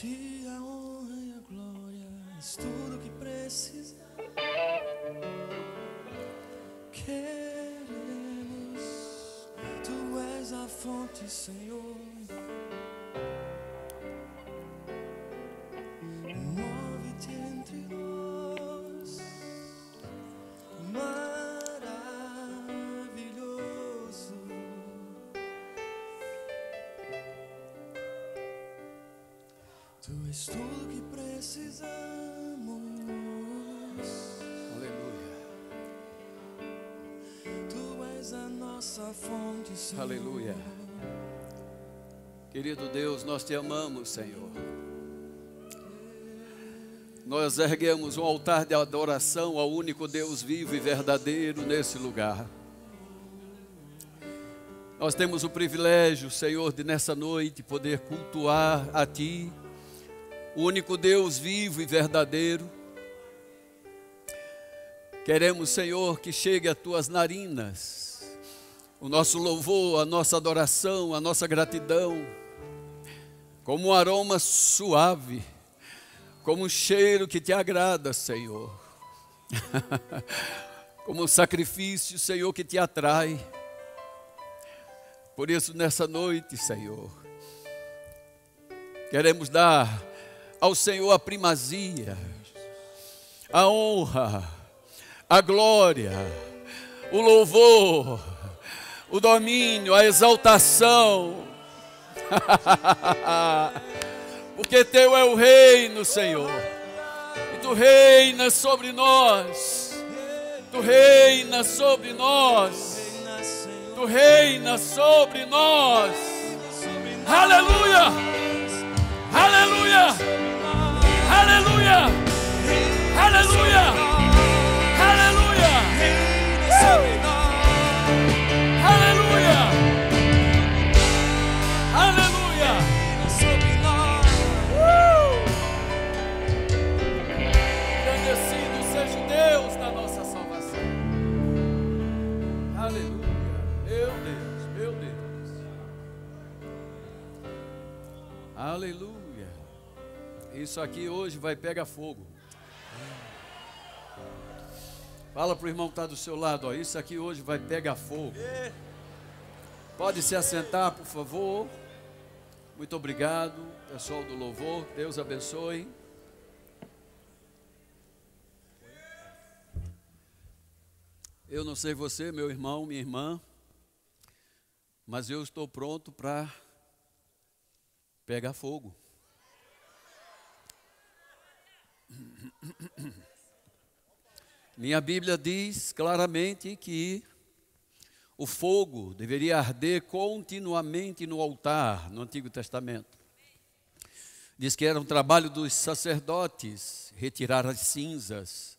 ti a honra e a glória, és tudo que precisa. Queremos, tu és a fonte, Senhor. Tu és tudo que precisamos. Aleluia. Tu és a nossa fonte, Senhor. Aleluia. Querido Deus, nós te amamos, Senhor. Nós erguemos um altar de adoração ao único Deus vivo e verdadeiro nesse lugar. Nós temos o privilégio, Senhor, de nessa noite poder cultuar a Ti, o único Deus vivo e verdadeiro. Queremos, Senhor, que chegue a Tuas narinas o nosso louvor, a nossa adoração, a nossa gratidão, como um aroma suave, como um cheiro que te agrada, Senhor, como um sacrifício, Senhor, que te atrai. Por isso, nessa noite, Senhor, queremos dar ao Senhor a primazia, a honra, a glória, o louvor, o domínio, a exaltação. Porque teu é o reino, Senhor. E tu reinas sobre nós. Tu reinas sobre nós. Tu reinas sobre nós. Aleluia! Aleluia! Aleluia! Aleluia! Aleluia! Aleluia! Aleluia! Agradecido seja Deus da nossa salvação. Aleluia! Meu Deus, meu Deus. Aleluia! Isso aqui hoje vai pegar fogo. Fala para o irmão que está do seu lado, ó, isso aqui hoje vai pegar fogo. Pode se assentar, por favor. Muito obrigado, pessoal do louvor. Deus abençoe. Eu não sei você, meu irmão, minha irmã, mas eu estou pronto para pegar fogo. Minha Bíblia diz claramente que o fogo deveria arder continuamente no altar, no Antigo Testamento. Diz que era um trabalho dos sacerdotes retirar as cinzas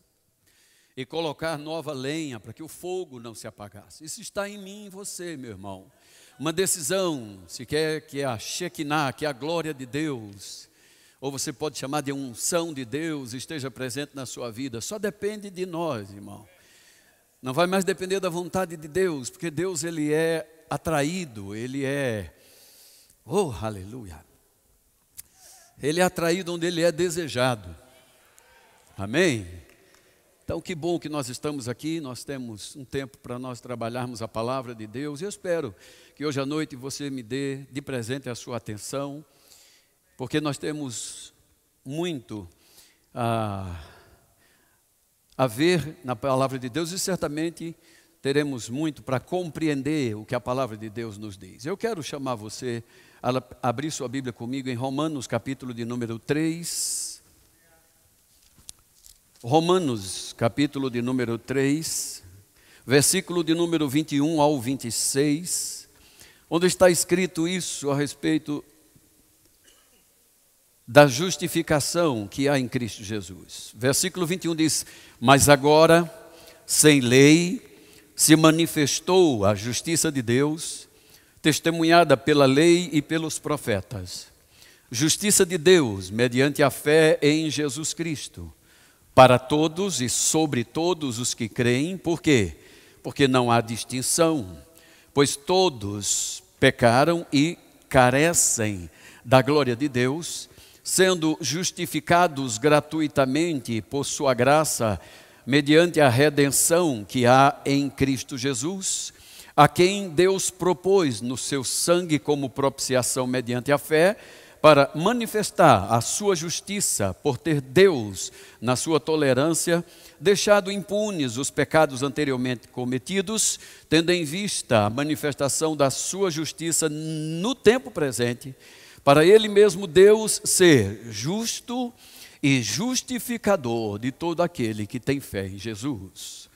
e colocar nova lenha para que o fogo não se apagasse. Isso está em mim e você, meu irmão. Uma decisão, se quer que a Shekinah, que é a glória de Deus, ou você pode chamar de unção de Deus, esteja presente na sua vida. Só depende de nós, irmão. Não vai mais depender da vontade de Deus, porque Deus ele é atraído, ele é Oh, aleluia. Ele é atraído onde ele é desejado. Amém. Então, que bom que nós estamos aqui, nós temos um tempo para nós trabalharmos a palavra de Deus. Eu espero que hoje à noite você me dê de presente a sua atenção, porque nós temos muito a, a ver na palavra de Deus e certamente teremos muito para compreender o que a palavra de Deus nos diz. Eu quero chamar você a abrir sua Bíblia comigo em Romanos, capítulo de número 3. Romanos, capítulo de número 3, versículo de número 21 ao 26, onde está escrito isso a respeito da justificação que há em Cristo Jesus. Versículo 21 diz: Mas agora, sem lei, se manifestou a justiça de Deus, testemunhada pela lei e pelos profetas. Justiça de Deus, mediante a fé em Jesus Cristo, para todos e sobre todos os que creem, por quê? Porque não há distinção, pois todos pecaram e carecem da glória de Deus, sendo justificados gratuitamente por sua graça, mediante a redenção que há em Cristo Jesus, a quem Deus propôs no seu sangue como propiciação mediante a fé, para manifestar a sua justiça por ter Deus, na sua tolerância, deixado impunes os pecados anteriormente cometidos, tendo em vista a manifestação da sua justiça no tempo presente, para ele mesmo Deus ser justo e justificador de todo aquele que tem fé em Jesus.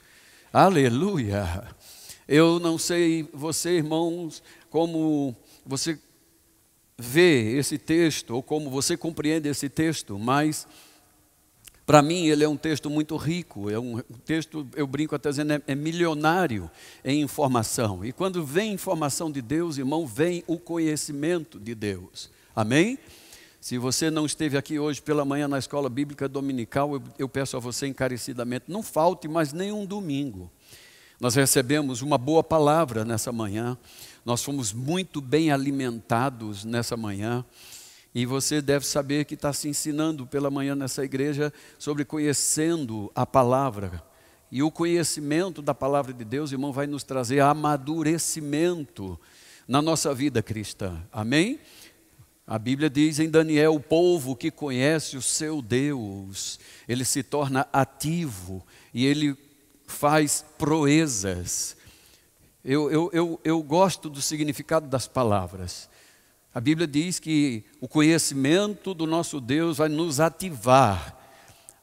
Aleluia! Eu não sei você, irmãos, como você vê esse texto ou como você compreende esse texto, mas para mim ele é um texto muito rico, é um texto, eu brinco até dizendo, é, é milionário em informação. E quando vem informação de Deus, irmão, vem o conhecimento de Deus. Amém? Se você não esteve aqui hoje pela manhã na escola bíblica dominical, eu, eu peço a você encarecidamente, não falte mais nenhum domingo. Nós recebemos uma boa palavra nessa manhã, nós fomos muito bem alimentados nessa manhã. E você deve saber que está se ensinando pela manhã nessa igreja sobre conhecendo a palavra. E o conhecimento da palavra de Deus, irmão, vai nos trazer amadurecimento na nossa vida cristã. Amém? A Bíblia diz em Daniel: o povo que conhece o seu Deus, ele se torna ativo e ele faz proezas. Eu, eu, eu, eu gosto do significado das palavras. A Bíblia diz que o conhecimento do nosso Deus vai nos ativar.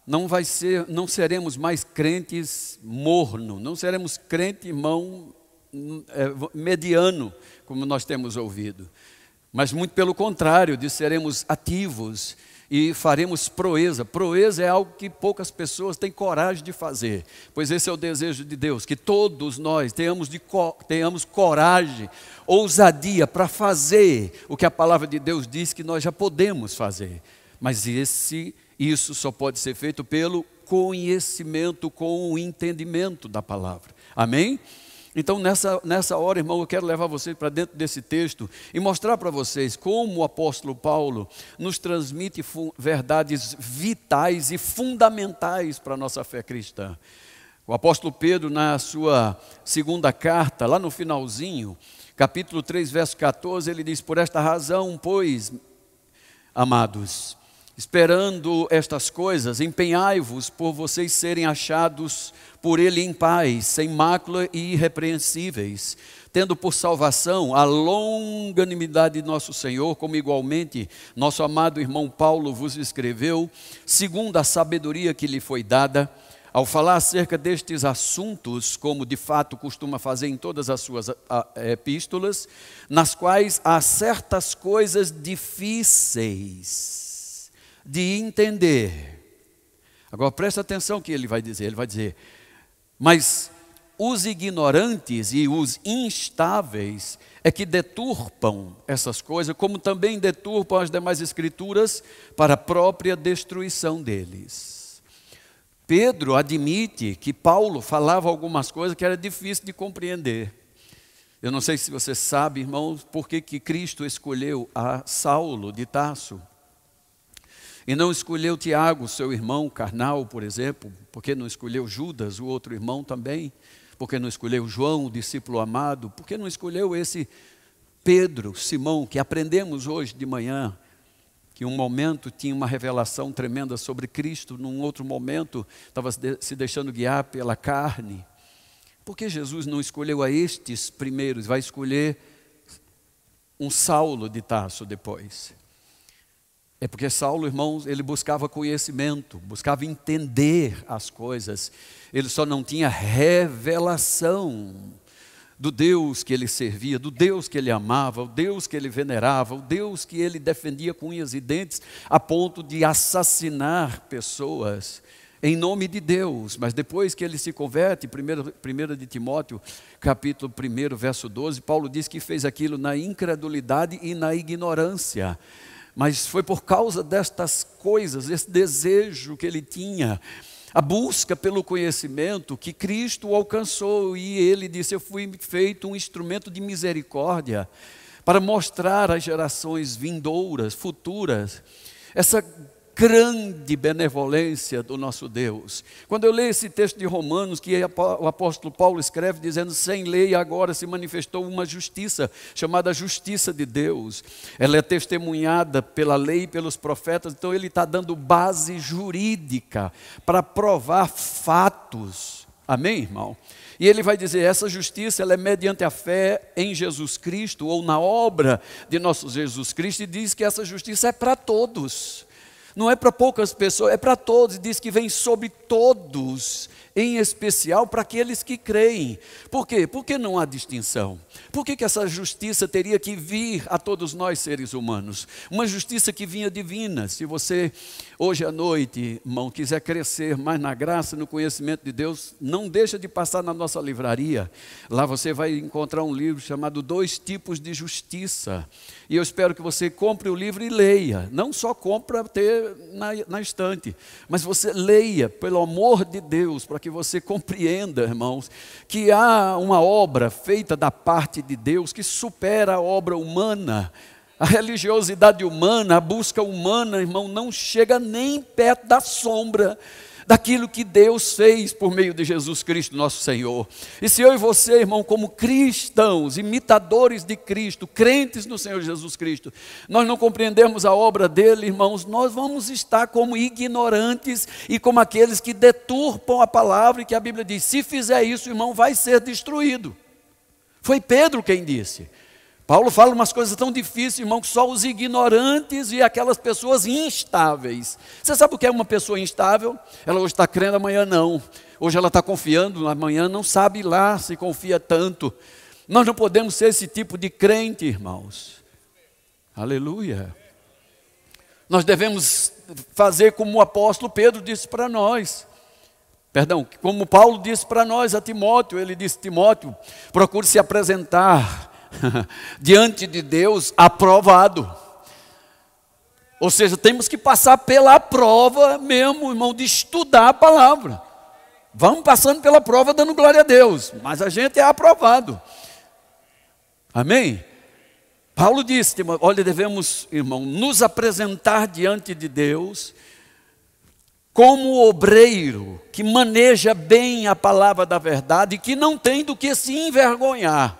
Não vai ser, não seremos mais crentes morno, não seremos crente irmão é, mediano, como nós temos ouvido mas muito pelo contrário, de seremos ativos e faremos proeza. Proeza é algo que poucas pessoas têm coragem de fazer, pois esse é o desejo de Deus, que todos nós tenhamos, de, tenhamos coragem, ousadia para fazer o que a palavra de Deus diz que nós já podemos fazer. Mas esse, isso só pode ser feito pelo conhecimento com o entendimento da palavra. Amém? Então, nessa, nessa hora, irmão, eu quero levar vocês para dentro desse texto e mostrar para vocês como o apóstolo Paulo nos transmite verdades vitais e fundamentais para a nossa fé cristã. O apóstolo Pedro, na sua segunda carta, lá no finalzinho, capítulo 3, verso 14, ele diz: Por esta razão, pois, amados, esperando estas coisas, empenhai-vos por vocês serem achados por ele em paz, sem mácula e irrepreensíveis, tendo por salvação a longanimidade de nosso Senhor, como igualmente nosso amado irmão Paulo vos escreveu, segundo a sabedoria que lhe foi dada, ao falar acerca destes assuntos, como de fato costuma fazer em todas as suas epístolas, nas quais há certas coisas difíceis de entender. Agora presta atenção que ele vai dizer, ele vai dizer: mas os ignorantes e os instáveis é que deturpam essas coisas, como também deturpam as demais escrituras para a própria destruição deles. Pedro admite que Paulo falava algumas coisas que era difícil de compreender. Eu não sei se você sabe, irmãos, por que, Cristo escolheu a Saulo de Tarso. E não escolheu Tiago, seu irmão carnal, por exemplo, porque não escolheu Judas, o outro irmão também, porque não escolheu João, o discípulo amado, porque não escolheu esse Pedro, Simão, que aprendemos hoje de manhã, que um momento tinha uma revelação tremenda sobre Cristo, num outro momento estava se deixando guiar pela carne. Por que Jesus não escolheu a estes primeiros, vai escolher um Saulo de Tarso depois? É porque Saulo, irmãos, ele buscava conhecimento, buscava entender as coisas. Ele só não tinha revelação do Deus que ele servia, do Deus que ele amava, o Deus que ele venerava, o Deus que ele defendia com unhas e dentes, a ponto de assassinar pessoas em nome de Deus. Mas depois que ele se converte, 1 de Timóteo, capítulo 1, verso 12, Paulo diz que fez aquilo na incredulidade e na ignorância. Mas foi por causa destas coisas, esse desejo que ele tinha, a busca pelo conhecimento que Cristo alcançou. E ele disse: Eu fui feito um instrumento de misericórdia para mostrar às gerações vindouras, futuras, essa grande benevolência do nosso Deus. Quando eu leio esse texto de Romanos, que o apóstolo Paulo escreve dizendo: sem lei agora se manifestou uma justiça, chamada justiça de Deus. Ela é testemunhada pela lei e pelos profetas, então ele está dando base jurídica para provar fatos. Amém, irmão? E ele vai dizer: essa justiça ela é mediante a fé em Jesus Cristo, ou na obra de nosso Jesus Cristo, e diz que essa justiça é para todos. Não é para poucas pessoas, é para todos. Diz que vem sobre todos, em especial para aqueles que creem. Por quê? Porque não há distinção. Por que, que essa justiça teria que vir a todos nós, seres humanos? Uma justiça que vinha divina. Se você hoje à noite, irmão, quiser crescer mais na graça, no conhecimento de Deus, não deixa de passar na nossa livraria. Lá você vai encontrar um livro chamado Dois Tipos de Justiça. E eu espero que você compre o livro e leia. Não só compra ter na, na estante, mas você leia, pelo amor de Deus, para que você compreenda, irmãos, que há uma obra feita da parte de Deus que supera a obra humana. A religiosidade humana, a busca humana, irmão, não chega nem perto da sombra daquilo que Deus fez por meio de Jesus Cristo, nosso Senhor. E se eu e você, irmão, como cristãos, imitadores de Cristo, crentes no Senhor Jesus Cristo, nós não compreendemos a obra dele, irmãos, nós vamos estar como ignorantes e como aqueles que deturpam a palavra e que a Bíblia diz: se fizer isso, irmão, vai ser destruído. Foi Pedro quem disse. Paulo fala umas coisas tão difíceis, irmão, que só os ignorantes e aquelas pessoas instáveis. Você sabe o que é uma pessoa instável? Ela hoje está crendo, amanhã não. Hoje ela está confiando, amanhã não sabe lá se confia tanto. Nós não podemos ser esse tipo de crente, irmãos. Aleluia. Nós devemos fazer como o apóstolo Pedro disse para nós. Perdão, como Paulo disse para nós a Timóteo, ele disse: Timóteo, procure se apresentar diante de Deus aprovado. Ou seja, temos que passar pela prova mesmo, irmão, de estudar a palavra. Vamos passando pela prova dando glória a Deus, mas a gente é aprovado. Amém? Paulo disse: olha, devemos, irmão, nos apresentar diante de Deus como obreiro que maneja bem a palavra da verdade e que não tem do que se envergonhar.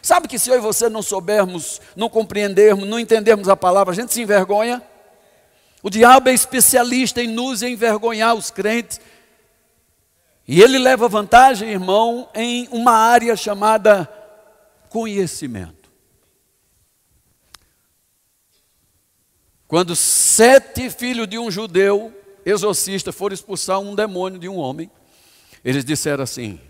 Sabe que se eu e você não soubermos, não compreendermos, não entendermos a palavra, a gente se envergonha? O diabo é especialista em nos envergonhar os crentes. E ele leva vantagem, irmão, em uma área chamada conhecimento. Quando sete filhos de um judeu exorcista foram expulsar um demônio de um homem, eles disseram assim: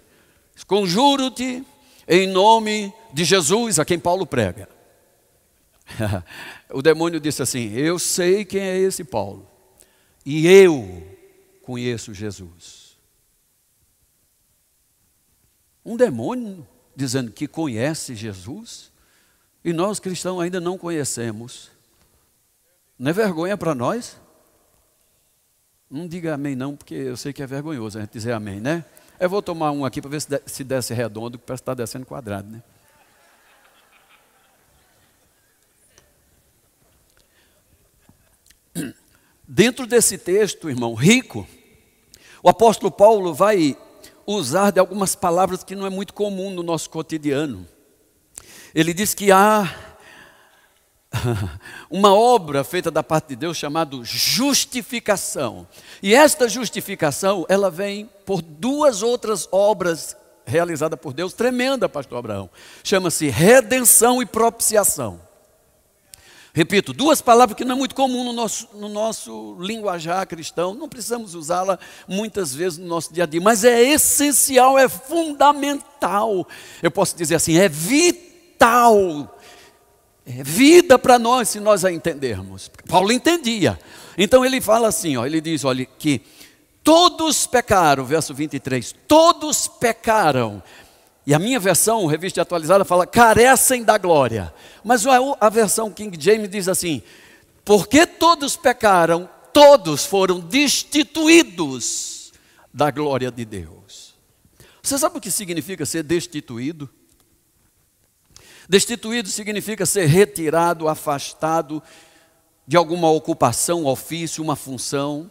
Conjuro-te em nome de Jesus, a quem Paulo prega. o demônio disse assim: Eu sei quem é esse Paulo, e eu conheço Jesus. Um demônio dizendo que conhece Jesus, e nós cristãos ainda não conhecemos. Não é vergonha para nós? Não diga amém, não, porque eu sei que é vergonhoso a gente dizer amém, né? Eu vou tomar um aqui para ver se desce redondo, que parece que está descendo quadrado, né? Dentro desse texto, irmão, rico, o apóstolo Paulo vai usar de algumas palavras que não é muito comum no nosso cotidiano. Ele diz que há uma obra feita da parte de Deus chamada justificação. E esta justificação, ela vem por duas outras obras realizadas por Deus, tremenda, pastor Abraão. Chama-se redenção e propiciação. Repito, duas palavras que não é muito comum no nosso, no nosso linguajar cristão, não precisamos usá-la muitas vezes no nosso dia a dia, mas é essencial, é fundamental. Eu posso dizer assim, é vital é vida para nós se nós a entendermos. Paulo entendia. Então ele fala assim, ó, ele diz, olha, que todos pecaram, verso 23, todos pecaram. E a minha versão, revista atualizada, fala carecem da glória. Mas a, a versão King James diz assim: porque todos pecaram, todos foram destituídos da glória de Deus. Você sabe o que significa ser destituído? Destituído significa ser retirado, afastado de alguma ocupação, ofício, uma função,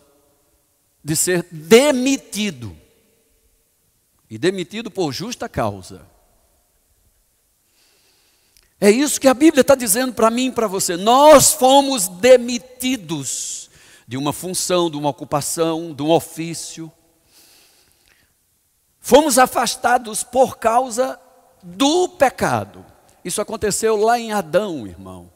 de ser demitido. E demitido por justa causa. É isso que a Bíblia está dizendo para mim e para você. Nós fomos demitidos de uma função, de uma ocupação, de um ofício. Fomos afastados por causa do pecado. Isso aconteceu lá em Adão, irmão.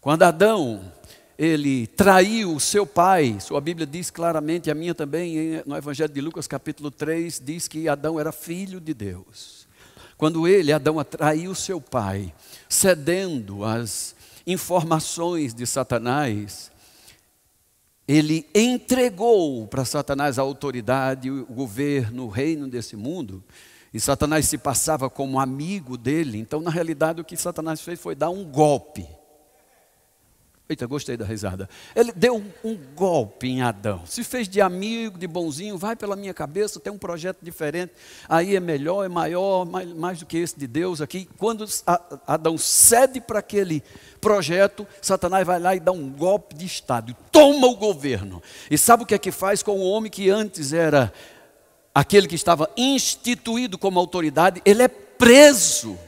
Quando Adão, ele traiu o seu pai, sua Bíblia diz claramente, a minha também, no Evangelho de Lucas, capítulo 3, diz que Adão era filho de Deus. Quando ele, Adão, traiu seu pai, cedendo às informações de Satanás, ele entregou para Satanás a autoridade, o governo, o reino desse mundo, e Satanás se passava como amigo dele. Então, na realidade, o que Satanás fez foi dar um golpe. Eita, gostei da risada. Ele deu um, golpe em Adão. Se fez de amigo, de bonzinho, vai pela minha cabeça, tem um projeto diferente. Aí é melhor, é maior, mais, mais do que esse de Deus aqui. Quando Adão cede para aquele projeto, Satanás vai lá e dá um golpe de Estado. Toma o governo. E sabe o que é que faz com o homem que antes era aquele que estava instituído como autoridade, ele é preso.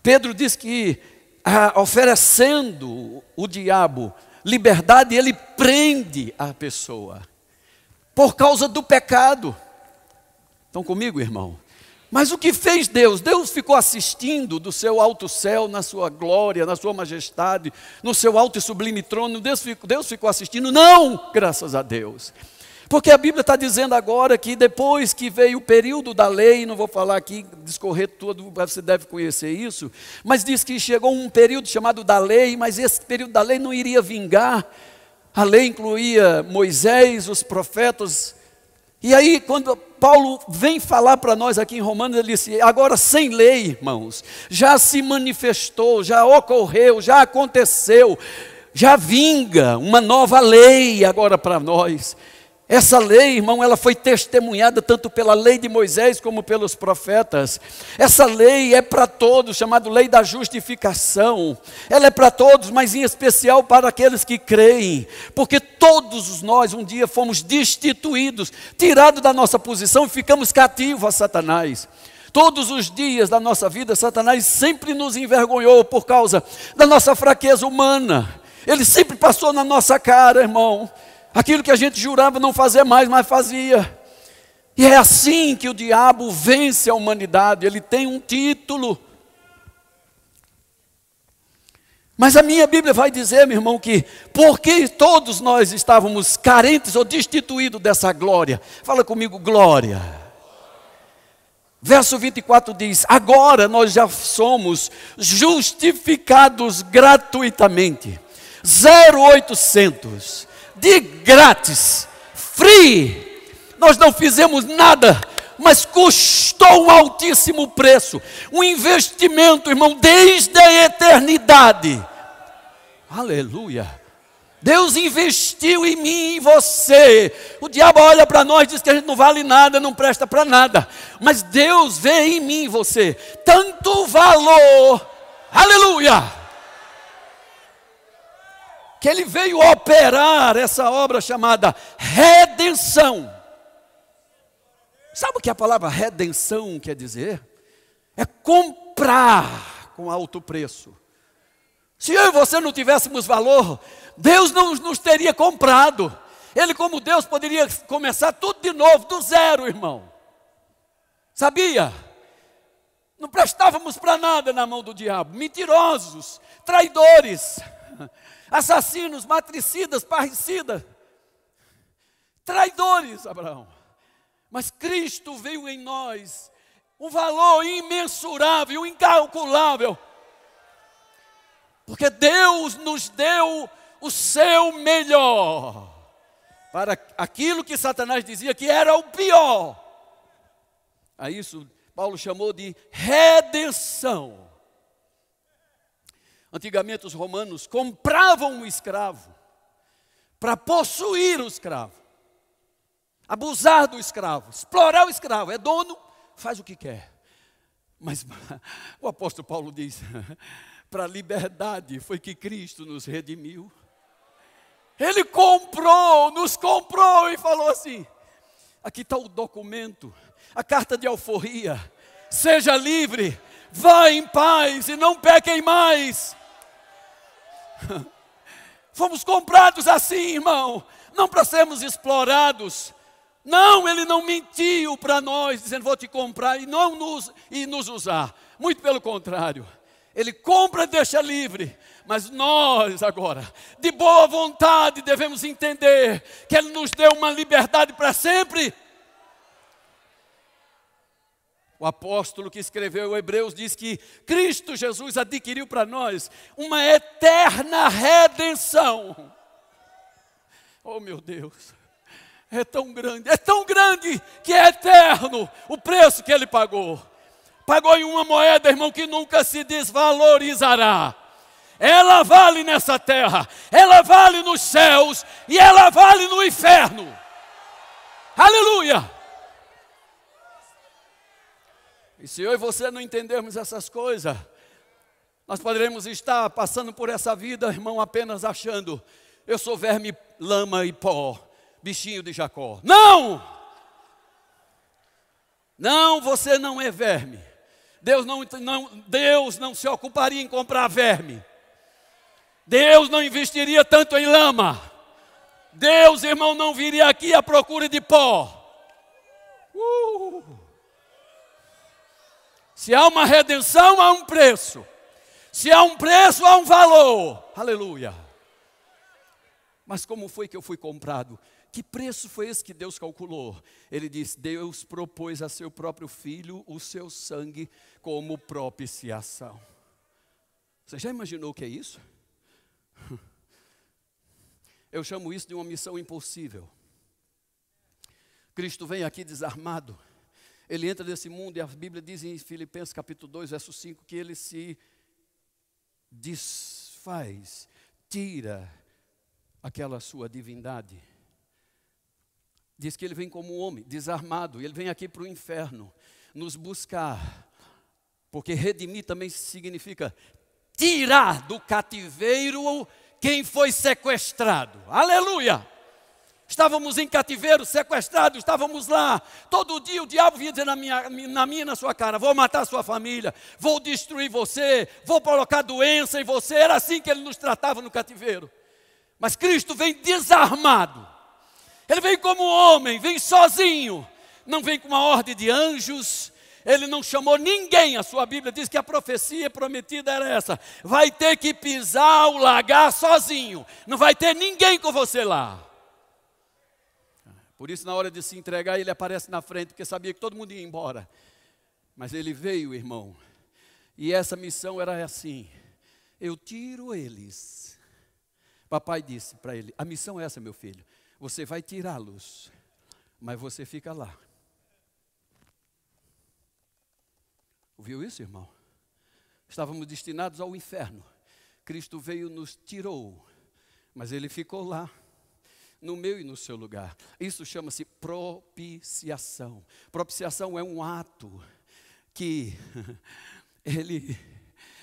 Pedro diz que ah, oferecendo o diabo liberdade, ele prende a pessoa por causa do pecado. Estão comigo, irmão? Mas o que fez Deus? Deus ficou assistindo do seu alto céu, na sua glória, na sua majestade, no seu alto e sublime trono. Deus Deus ficou assistindo? Não, graças a Deus. Porque a Bíblia está dizendo agora que depois que veio o período da lei, não vou falar aqui, discorrer todo, você deve conhecer isso, mas diz que chegou um período chamado da lei, mas esse período da lei não iria vingar. A lei incluía Moisés, os profetas. E aí, quando Paulo vem falar para nós aqui em Romanos, ele disse: agora sem lei, irmãos, já se manifestou, já ocorreu, já aconteceu, já vinga uma nova lei agora para nós. Essa lei, irmão, ela foi testemunhada tanto pela lei de Moisés como pelos profetas. Essa lei é para todos, chamada lei da justificação. Ela é para todos, mas em especial para aqueles que creem, porque todos nós um dia fomos destituídos, tirados da nossa posição e ficamos cativos a Satanás. Todos os dias da nossa vida, Satanás sempre nos envergonhou por causa da nossa fraqueza humana. Ele sempre passou na nossa cara, irmão. Aquilo que a gente jurava não fazer mais, mas fazia. E é assim que o diabo vence a humanidade, ele tem um título. Mas a minha Bíblia vai dizer, meu irmão, que porque todos nós estávamos carentes ou destituídos dessa glória, fala comigo, glória. Verso 24 diz: Agora nós já somos justificados gratuitamente, 0800 de grátis, free. Nós não fizemos nada, mas custou um altíssimo preço, um investimento, irmão, desde a eternidade. Aleluia. Deus investiu em mim e em você. O diabo olha para nós e diz que a gente não vale nada, não presta para nada. Mas Deus vê em mim e você tanto valor. Aleluia que ele veio operar essa obra chamada redenção. Sabe o que a palavra redenção quer dizer? É comprar com alto preço. Se eu e você não tivéssemos valor, Deus não nos teria comprado. Ele, como Deus, poderia começar tudo de novo, do zero, irmão. Sabia? Não prestávamos para nada na mão do diabo. Mentirosos, traidores assassinos, matricidas, parricidas, traidores, Abraão. Mas Cristo veio em nós um valor imensurável, incalculável. Porque Deus nos deu o seu melhor para aquilo que Satanás dizia que era o pior. A isso Paulo chamou de redenção. Antigamente os romanos compravam um escravo para possuir o escravo. abusar do escravo, explorar o escravo. É dono, faz o que quer. Mas o apóstolo Paulo diz: para a liberdade foi que Cristo nos redimiu. Ele comprou, nos comprou e falou assim: aqui está o documento, a carta de alforria. Seja livre, vá em paz e não pequem mais. Fomos comprados assim, irmão, não para sermos explorados. Não, ele não mentiu para nós, dizendo vou te comprar e não nos, e nos usar. Muito pelo contrário. Ele compra e deixa livre. Mas nós agora, de boa vontade, devemos entender que Ele nos deu uma liberdade para sempre. O apóstolo que escreveu o Hebreus diz que Cristo Jesus adquiriu para nós uma eterna redenção. Oh meu Deus, é tão grande, é tão grande que é eterno o preço que ele pagou. Pagou em uma moeda, irmão, que nunca se desvalorizará. Ela vale nessa terra, ela vale nos céus e ela vale no inferno. Aleluia! E se eu e você não entendermos essas coisas, nós poderemos estar passando por essa vida, irmão, apenas achando, eu sou verme, lama e pó, bichinho de Jacó. Não! Não, você não é verme. Deus não, não, Deus não se ocuparia em comprar verme. Deus não investiria tanto em lama. Deus, irmão, não viria aqui à procura de pó. Uh! Se há uma redenção, há um preço. Se há um preço, há um valor. Aleluia. Mas como foi que eu fui comprado? Que preço foi esse que Deus calculou? Ele diz: Deus propôs a seu próprio filho o seu sangue como propiciação. Você já imaginou o que é isso? Eu chamo isso de uma missão impossível. Cristo vem aqui desarmado ele entra nesse mundo e a Bíblia diz em Filipenses capítulo 2, verso 5, que ele se desfaz, tira aquela sua divindade. Diz que ele vem como um homem, desarmado, ele vem aqui para o inferno, nos buscar, porque redimir também significa tirar do cativeiro quem foi sequestrado. Aleluia! Estávamos em cativeiro, sequestrados, estávamos lá. Todo dia o diabo vinha dizer na minha, na minha na sua cara: vou matar a sua família, vou destruir você, vou colocar doença em você. Era assim que ele nos tratava no cativeiro. Mas Cristo vem desarmado. Ele vem como homem, vem sozinho. Não vem com uma ordem de anjos. Ele não chamou ninguém. A sua Bíblia diz que a profecia prometida era essa: vai ter que pisar o lagar sozinho. Não vai ter ninguém com você lá. Por isso, na hora de se entregar, ele aparece na frente, porque sabia que todo mundo ia embora. Mas ele veio, irmão. E essa missão era assim: eu tiro eles. Papai disse para ele: a missão é essa, meu filho. Você vai tirá-los, mas você fica lá. Ouviu isso, irmão? Estávamos destinados ao inferno. Cristo veio, nos tirou, mas ele ficou lá no meu e no seu lugar. Isso chama-se propiciação. Propiciação é um ato que ele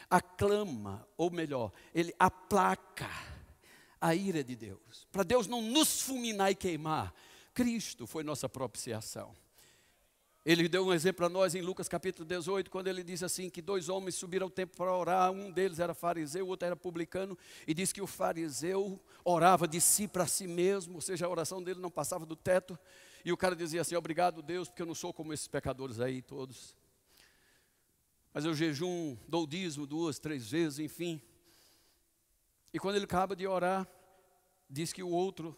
aclama, ou melhor, ele aplaca a ira de Deus. Para Deus não nos fulminar e queimar, Cristo foi nossa propiciação. Ele deu um exemplo a nós em Lucas capítulo 18, quando ele diz assim: que dois homens subiram ao templo para orar, um deles era fariseu, o outro era publicano, e diz que o fariseu orava de si para si mesmo, ou seja, a oração dele não passava do teto, e o cara dizia assim: Obrigado, Deus, porque eu não sou como esses pecadores aí todos. Mas eu jejum, dou dízimo duas, três vezes, enfim. E quando ele acaba de orar, diz que o outro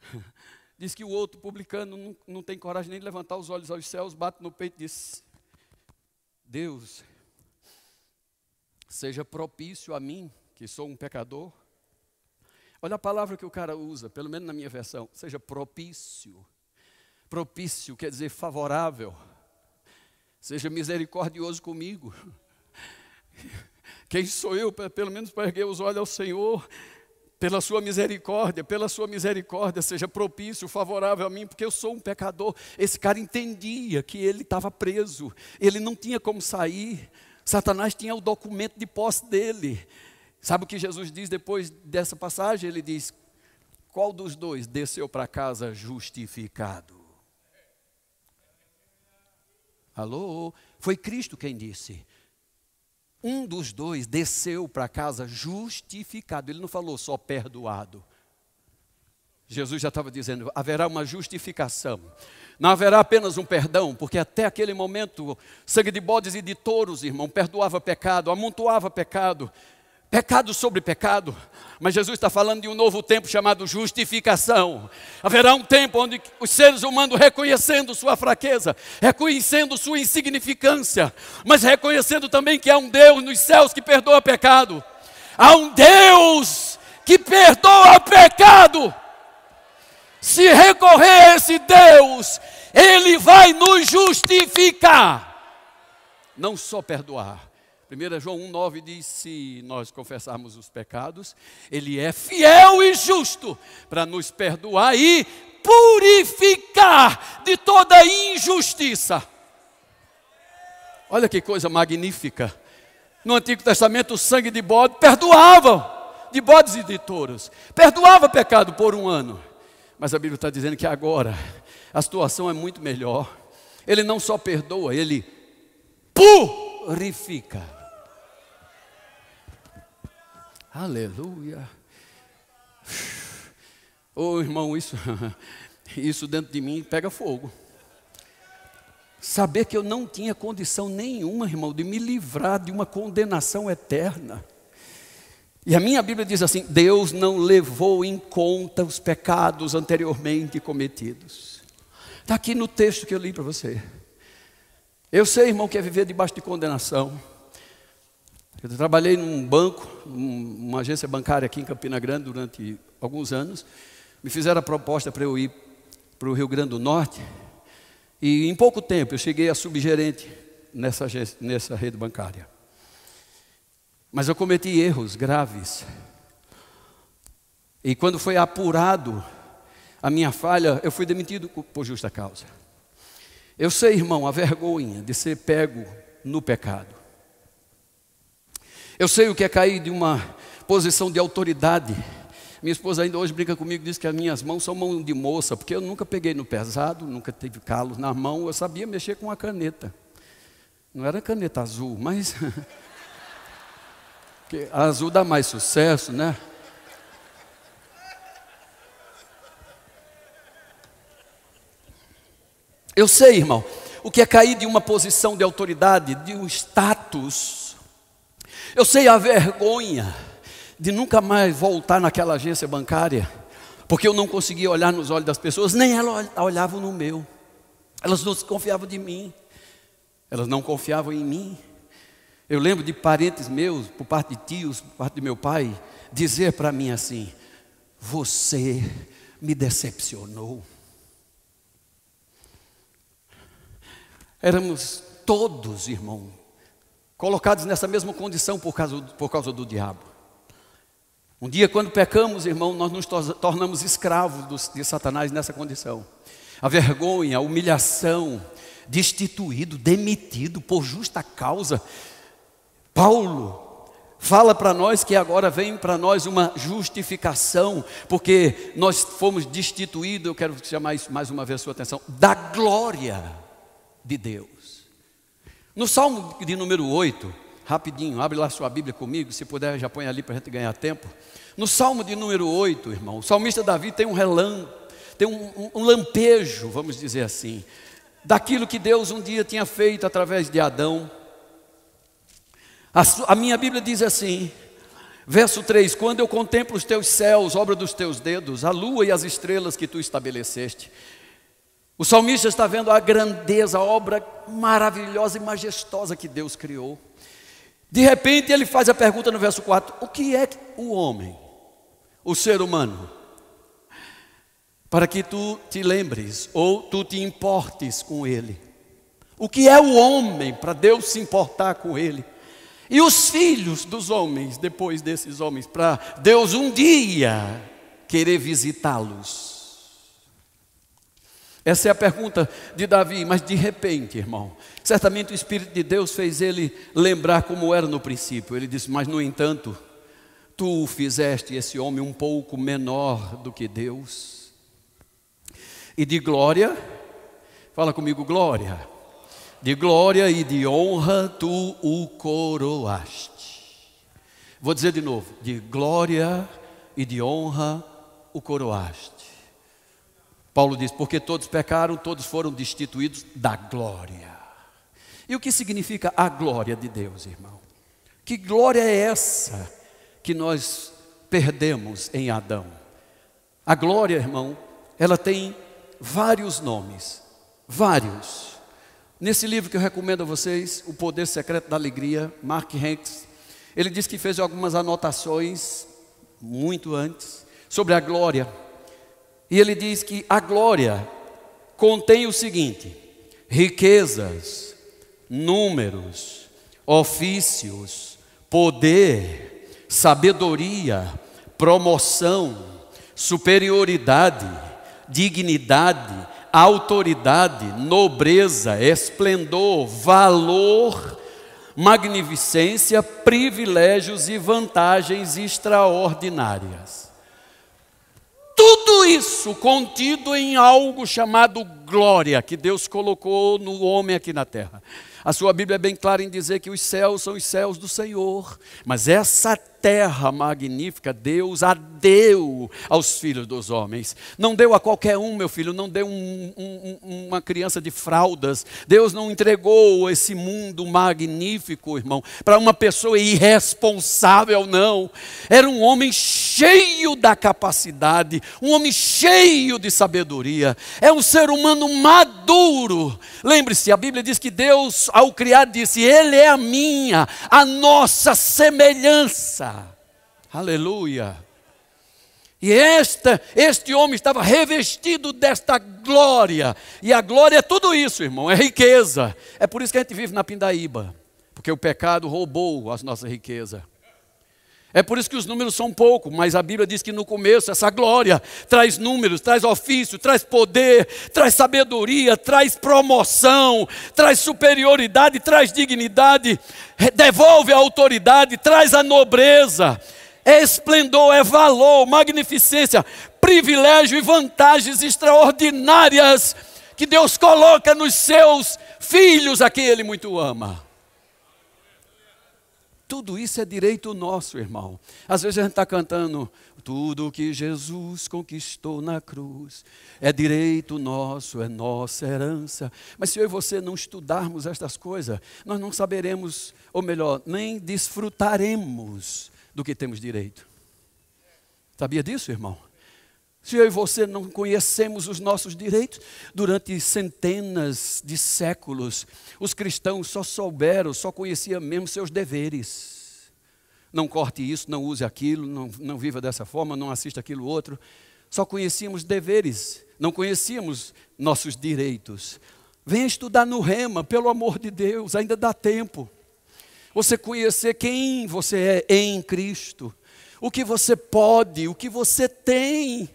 Diz que o outro publicano não, não tem coragem nem de levantar os olhos aos céus, bate no peito e diz: Deus, seja propício a mim, que sou um pecador. Olha a palavra que o cara usa, pelo menos na minha versão, seja propício. Propício quer dizer favorável. Seja misericordioso comigo. Quem sou eu, pelo menos para erguer os olhos ao Senhor pela sua misericórdia, pela sua misericórdia, seja propício, favorável a mim, porque eu sou um pecador. Esse cara entendia que ele estava preso, ele não tinha como sair. Satanás tinha o documento de posse dele. Sabe o que Jesus diz depois dessa passagem? Ele diz: Qual dos dois desceu para casa justificado? Alô? Foi Cristo quem disse um dos dois desceu para casa justificado. Ele não falou só perdoado. Jesus já estava dizendo: haverá uma justificação. Não haverá apenas um perdão, porque até aquele momento, sangue de bodes e de touros, irmão, perdoava pecado, amontoava pecado, Pecado sobre pecado, mas Jesus está falando de um novo tempo chamado justificação. Haverá um tempo onde os seres humanos, reconhecendo sua fraqueza, reconhecendo sua insignificância, mas reconhecendo também que há um Deus nos céus que perdoa pecado, há um Deus que perdoa pecado. Se recorrer a esse Deus, Ele vai nos justificar, não só perdoar 1 João 1,9 diz: Se nós confessarmos os pecados, Ele é fiel e justo para nos perdoar e purificar de toda injustiça. Olha que coisa magnífica. No Antigo Testamento, o sangue de bode perdoava, de bodes e de touros, perdoava pecado por um ano. Mas a Bíblia está dizendo que agora a situação é muito melhor. Ele não só perdoa, ele purifica. Aleluia. Oh, irmão, isso, isso dentro de mim pega fogo. Saber que eu não tinha condição nenhuma, irmão, de me livrar de uma condenação eterna. E a minha Bíblia diz assim: Deus não levou em conta os pecados anteriormente cometidos. Está aqui no texto que eu li para você. Eu sei, irmão, que é viver debaixo de condenação. Eu trabalhei num banco, uma agência bancária aqui em Campina Grande durante alguns anos. Me fizeram a proposta para eu ir para o Rio Grande do Norte. E em pouco tempo eu cheguei a subgerente nessa, agência, nessa rede bancária. Mas eu cometi erros graves. E quando foi apurado a minha falha, eu fui demitido por justa causa. Eu sei, irmão, a vergonha de ser pego no pecado. Eu sei o que é cair de uma posição de autoridade. Minha esposa ainda hoje brinca comigo, diz que as minhas mãos são mão de moça, porque eu nunca peguei no pesado, nunca tive calos na mão, eu sabia mexer com a caneta. Não era caneta azul, mas. a azul dá mais sucesso, né? Eu sei, irmão, o que é cair de uma posição de autoridade, de um status eu sei a vergonha de nunca mais voltar naquela agência bancária, porque eu não conseguia olhar nos olhos das pessoas, nem elas olhavam no meu. Elas não confiavam de mim. Elas não confiavam em mim. Eu lembro de parentes meus, por parte de tios, por parte de meu pai, dizer para mim assim: Você me decepcionou. Éramos todos, irmão, colocados nessa mesma condição por causa, por causa do diabo. Um dia, quando pecamos, irmão, nós nos tornamos escravos de Satanás nessa condição. A vergonha, a humilhação, destituído, demitido por justa causa. Paulo fala para nós que agora vem para nós uma justificação, porque nós fomos destituídos, eu quero chamar isso mais uma vez a sua atenção, da glória de Deus. No Salmo de número 8, rapidinho, abre lá sua Bíblia comigo, se puder já põe ali para a gente ganhar tempo. No Salmo de número 8, irmão, o salmista Davi tem um relâmpago, tem um, um, lampejo, vamos dizer assim, daquilo que Deus um dia tinha feito através de Adão. A, a minha Bíblia diz assim, verso 3: Quando eu contemplo os teus céus, obra dos teus dedos, a lua e as estrelas que tu estabeleceste, o salmista está vendo a grandeza, a obra maravilhosa e majestosa que Deus criou. De repente ele faz a pergunta no verso 4: O que é o homem, o ser humano? Para que tu te lembres ou tu te importes com ele. O que é o homem para Deus se importar com ele? E os filhos dos homens, depois desses homens, para Deus um dia querer visitá-los. Essa é a pergunta de Davi, mas de repente, irmão, certamente o Espírito de Deus fez ele lembrar como era no princípio. Ele disse: Mas no entanto, tu fizeste esse homem um pouco menor do que Deus, e de glória, fala comigo, glória, de glória e de honra tu o coroaste. Vou dizer de novo: de glória e de honra o coroaste. Paulo diz: porque todos pecaram, todos foram destituídos da glória. E o que significa a glória de Deus, irmão? Que glória é essa que nós perdemos em Adão? A glória, irmão, ela tem vários nomes, vários. Nesse livro que eu recomendo a vocês, O Poder Secreto da Alegria, Mark Hanks, ele diz que fez algumas anotações muito antes sobre a glória. E ele diz que a glória contém o seguinte: riquezas, números, ofícios, poder, sabedoria, promoção, superioridade, dignidade, autoridade, nobreza, esplendor, valor, magnificência, privilégios e vantagens extraordinárias. Tudo isso contido em algo chamado glória, que Deus colocou no homem aqui na terra. A sua Bíblia é bem clara em dizer que os céus são os céus do Senhor, mas essa terra magnífica Deus a deu aos filhos dos homens. Não deu a qualquer um, meu filho, não deu um, um, uma criança de fraldas. Deus não entregou esse mundo magnífico, irmão, para uma pessoa irresponsável, não. Era um homem cheio da capacidade, um homem cheio de sabedoria. É um ser humano maduro. Lembre-se, a Bíblia diz que Deus, ao criar, disse: Ele é a minha, a nossa semelhança. Aleluia. E esta, este homem estava revestido desta glória. E a glória é tudo isso, irmão, é riqueza. É por isso que a gente vive na pindaíba, porque o pecado roubou as nossas riquezas. É por isso que os números são poucos, mas a Bíblia diz que no começo essa glória traz números, traz ofício, traz poder, traz sabedoria, traz promoção, traz superioridade, traz dignidade, devolve a autoridade, traz a nobreza é esplendor, é valor, magnificência, privilégio e vantagens extraordinárias que Deus coloca nos seus filhos a quem Ele muito ama. Tudo isso é direito nosso, irmão. Às vezes a gente está cantando, tudo que Jesus conquistou na cruz é direito nosso, é nossa herança. Mas se eu e você não estudarmos estas coisas, nós não saberemos, ou melhor, nem desfrutaremos do que temos direito. Sabia disso, irmão? Se eu e você não conhecemos os nossos direitos, durante centenas de séculos, os cristãos só souberam, só conheciam mesmo seus deveres. Não corte isso, não use aquilo, não, não viva dessa forma, não assista aquilo outro. Só conhecíamos deveres, não conhecíamos nossos direitos. Venha estudar no Rema, pelo amor de Deus, ainda dá tempo você conhecer quem você é em Cristo, o que você pode, o que você tem.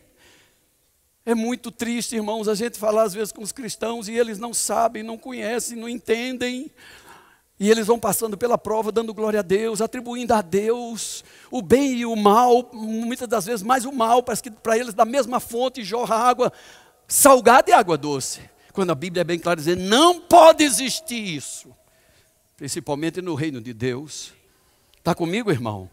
É muito triste, irmãos, a gente falar às vezes com os cristãos e eles não sabem, não conhecem, não entendem. E eles vão passando pela prova, dando glória a Deus, atribuindo a Deus o bem e o mal, muitas das vezes mais o mal, parece que para eles da mesma fonte jorra água salgada e água doce. Quando a Bíblia é bem clara dizer, não pode existir isso principalmente no reino de Deus. Está comigo, irmão?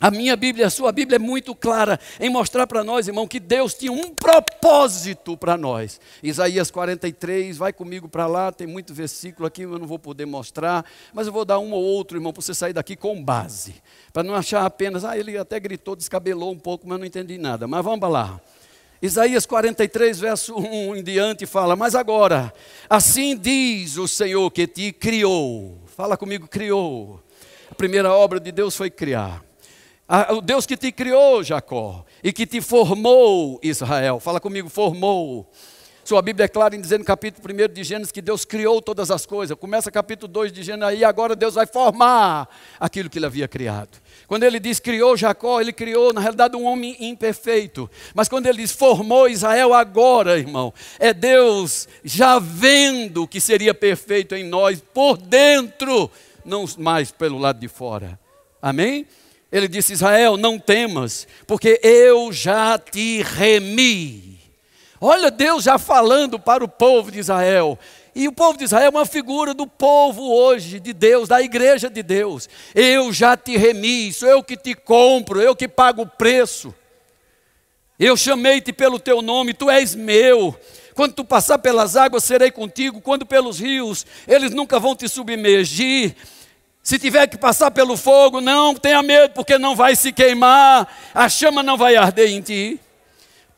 A minha Bíblia, a sua Bíblia é muito clara em mostrar para nós, irmão, que Deus tinha um propósito para nós. Isaías 43, vai comigo para lá, tem muito versículo aqui, eu não vou poder mostrar, mas eu vou dar um ou outro, irmão, para você sair daqui com base. Para não achar apenas, ah, ele até gritou, descabelou um pouco, mas não entendi nada. Mas vamos lá. Isaías 43, verso 1 em diante, fala: Mas agora, assim diz o Senhor que te criou. Fala comigo, criou. A primeira obra de Deus foi criar. O Deus que te criou, Jacó, e que te formou, Israel. Fala comigo, formou. Sua Bíblia é clara em dizer no capítulo 1 de Gênesis que Deus criou todas as coisas. Começa capítulo 2 de Gênesis aí, agora Deus vai formar aquilo que ele havia criado. Quando ele diz criou Jacó, ele criou, na realidade, um homem imperfeito. Mas quando ele diz formou Israel agora, irmão, é Deus já vendo que seria perfeito em nós por dentro, não mais pelo lado de fora. Amém? Ele disse: Israel, não temas, porque eu já te remi. Olha Deus já falando para o povo de Israel. E o povo de Israel é uma figura do povo hoje, de Deus, da igreja de Deus. Eu já te remi, sou eu que te compro, eu que pago o preço. Eu chamei-te pelo teu nome, tu és meu. Quando tu passar pelas águas, serei contigo. Quando pelos rios, eles nunca vão te submergir. Se tiver que passar pelo fogo, não tenha medo, porque não vai se queimar, a chama não vai arder em ti.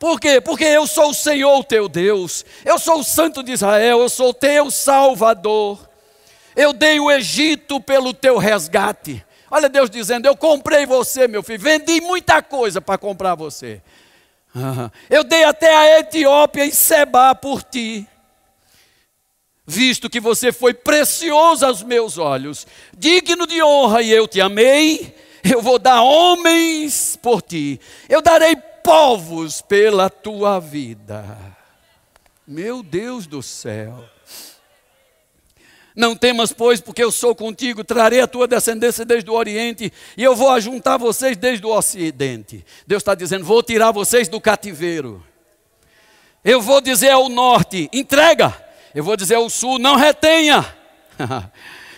Por quê? Porque eu sou o Senhor teu Deus, eu sou o Santo de Israel, eu sou teu Salvador. Eu dei o Egito pelo teu resgate. Olha Deus dizendo: Eu comprei você, meu filho, vendi muita coisa para comprar você. Eu dei até a Etiópia e Seba por ti visto que você foi precioso aos meus olhos, digno de honra, e eu te amei, eu vou dar homens por ti, eu darei povos pela tua vida. Meu Deus do céu. Não temas, pois, porque eu sou contigo, trarei a tua descendência desde o Oriente e eu vou ajuntar vocês desde o Ocidente. Deus está dizendo: vou tirar vocês do cativeiro. Eu vou dizer ao norte: entrega, eu vou dizer ao sul: não retenha.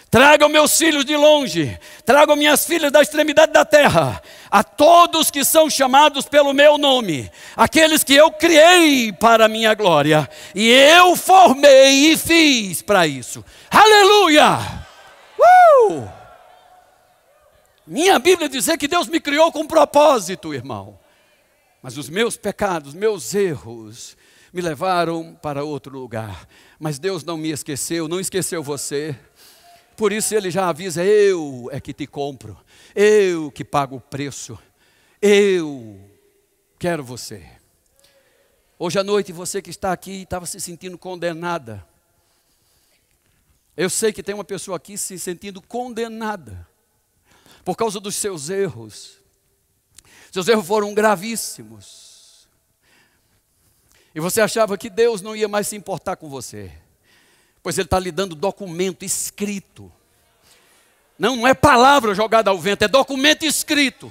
Tragam meus filhos de longe, tragam minhas filhas da extremidade da terra, a todos que são chamados pelo meu nome, aqueles que eu criei para a minha glória, e eu formei e fiz para isso. Aleluia! Uh! Minha Bíblia diz que Deus me criou com propósito, irmão. Mas os meus pecados, meus erros, me levaram para outro lugar. Mas Deus não me esqueceu, não esqueceu você. Por isso ele já avisa: eu é que te compro, eu que pago o preço, eu quero você. Hoje à noite, você que está aqui estava se sentindo condenada. Eu sei que tem uma pessoa aqui se sentindo condenada por causa dos seus erros. Seus erros foram gravíssimos. E você achava que Deus não ia mais se importar com você. Pois Ele está lhe dando documento escrito. Não, não é palavra jogada ao vento, é documento escrito.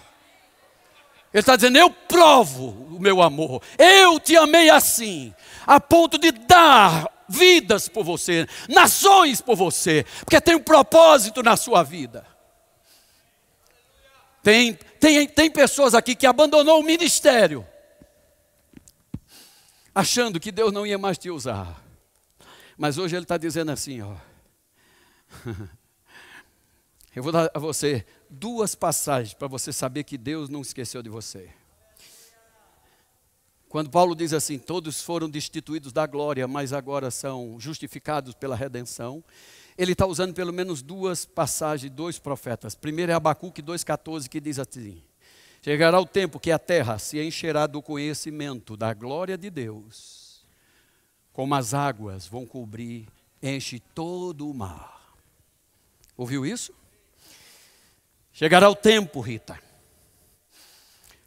Ele está dizendo: Eu provo o meu amor. Eu te amei assim, a ponto de dar vidas por você, nações por você, porque tem um propósito na sua vida. Tem, tem, tem pessoas aqui que abandonou o ministério achando que Deus não ia mais te usar. Mas hoje Ele está dizendo assim: ó. Eu vou dar a você duas passagens para você saber que Deus não esqueceu de você. Quando Paulo diz assim: todos foram destituídos da glória, mas agora são justificados pela redenção. Ele está usando pelo menos duas passagens, dois profetas. Primeiro é Abacuque 2,14, que diz assim: Chegará o tempo que a terra se encherá do conhecimento da glória de Deus, como as águas vão cobrir, enche todo o mar. Ouviu isso? Chegará o tempo, Rita,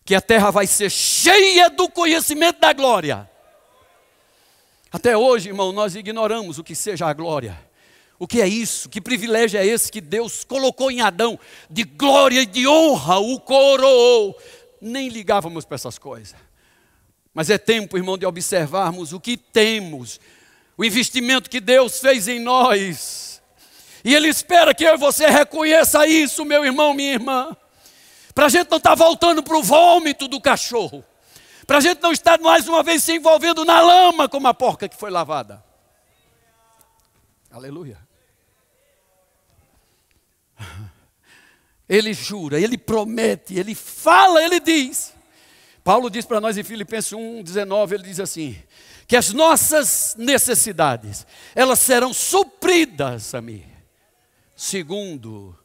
que a terra vai ser cheia do conhecimento da glória. Até hoje, irmão, nós ignoramos o que seja a glória. O que é isso? Que privilégio é esse que Deus colocou em Adão? De glória e de honra, o coroou. Nem ligávamos para essas coisas. Mas é tempo, irmão, de observarmos o que temos, o investimento que Deus fez em nós. E Ele espera que eu e você reconheça isso, meu irmão, minha irmã. Para a gente não estar tá voltando para o vômito do cachorro. Para a gente não estar mais uma vez se envolvendo na lama como a porca que foi lavada. Aleluia. Ele jura, ele promete, ele fala, ele diz. Paulo diz para nós em Filipenses 1, 19, ele diz assim: que as nossas necessidades, elas serão supridas a mim, segundo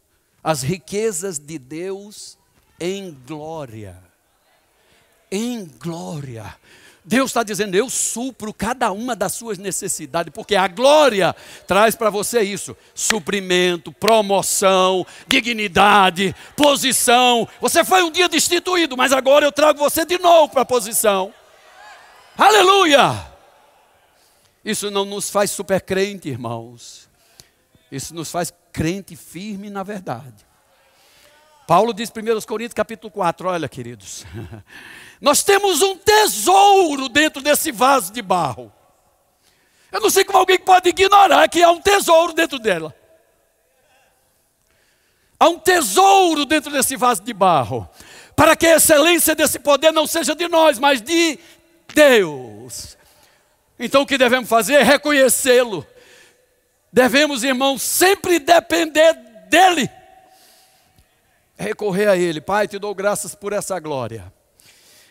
as riquezas de Deus em glória. Em glória. Deus está dizendo: Eu supro cada uma das suas necessidades, porque a glória traz para você isso: suprimento, promoção, dignidade, posição. Você foi um dia destituído, mas agora eu trago você de novo para a posição. Aleluia! Isso não nos faz super crente, irmãos. Isso nos faz crente firme na verdade. Paulo diz 1 Coríntios capítulo 4, olha queridos. Nós temos um tesouro dentro desse vaso de barro. Eu não sei como alguém pode ignorar que há um tesouro dentro dela. Há um tesouro dentro desse vaso de barro. Para que a excelência desse poder não seja de nós, mas de Deus. Então o que devemos fazer é reconhecê-lo. Devemos, irmãos, sempre depender dEle. Recorrer a Ele. Pai, te dou graças por essa glória.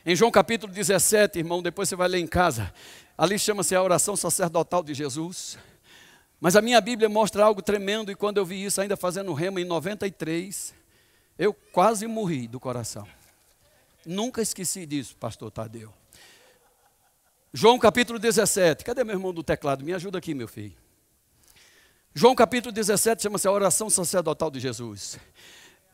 Em João capítulo 17, irmão, depois você vai ler em casa. Ali chama-se a oração sacerdotal de Jesus. Mas a minha Bíblia mostra algo tremendo, e quando eu vi isso, ainda fazendo rema em 93, eu quase morri do coração. Nunca esqueci disso, pastor Tadeu. João capítulo 17. Cadê meu irmão do teclado? Me ajuda aqui, meu filho. João capítulo 17 chama-se a oração sacerdotal de Jesus.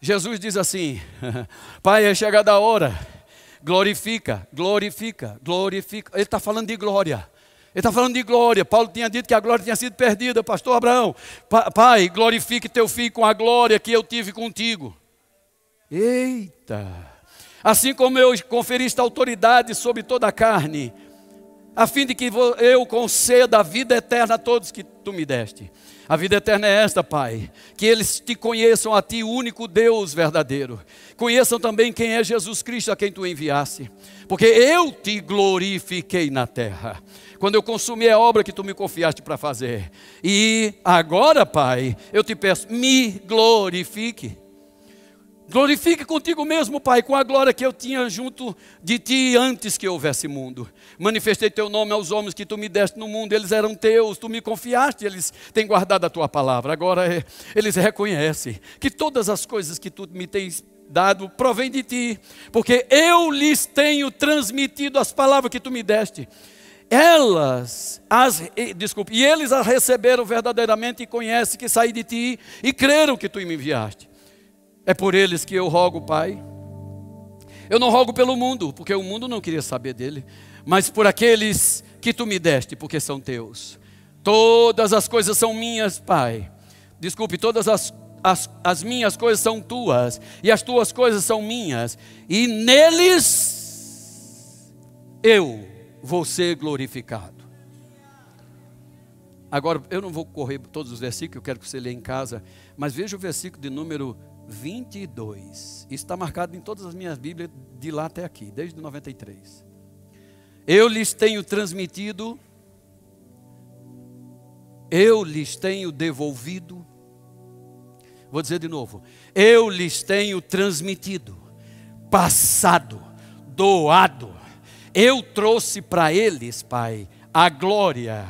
Jesus diz assim: Pai, é chegada a hora glorifica, glorifica, glorifica. Ele está falando de glória. Ele está falando de glória. Paulo tinha dito que a glória tinha sido perdida. Pastor Abraão, pai, glorifique teu filho com a glória que eu tive contigo. Eita! Assim como eu conferiste autoridade sobre toda a carne, a fim de que eu conceda a vida eterna a todos que tu me deste. A vida eterna é esta, Pai, que eles te conheçam a Ti, o único Deus verdadeiro. Conheçam também quem é Jesus Cristo, a quem Tu enviaste. Porque eu te glorifiquei na terra, quando eu consumi a obra que Tu me confiaste para fazer. E agora, Pai, eu te peço, me glorifique Glorifique contigo mesmo, Pai, com a glória que eu tinha junto de ti antes que houvesse mundo. Manifestei teu nome aos homens que tu me deste no mundo, eles eram teus, tu me confiaste, eles têm guardado a tua palavra. Agora é, eles reconhecem que todas as coisas que tu me tens dado provém de ti, porque eu lhes tenho transmitido as palavras que tu me deste. Elas, as, desculpe, e eles as receberam verdadeiramente e conhecem que saí de ti e creram que tu me enviaste. É por eles que eu rogo, Pai. Eu não rogo pelo mundo, porque o mundo não queria saber dele, mas por aqueles que tu me deste, porque são teus. Todas as coisas são minhas, Pai. Desculpe, todas as, as, as minhas coisas são tuas, e as tuas coisas são minhas, e neles eu vou ser glorificado. Agora, eu não vou correr todos os versículos, eu quero que você leia em casa, mas veja o versículo de número 22. Isso está marcado em todas as minhas Bíblias de lá até aqui, desde 93. Eu lhes tenho transmitido, eu lhes tenho devolvido, vou dizer de novo, eu lhes tenho transmitido, passado, doado, eu trouxe para eles, Pai, a glória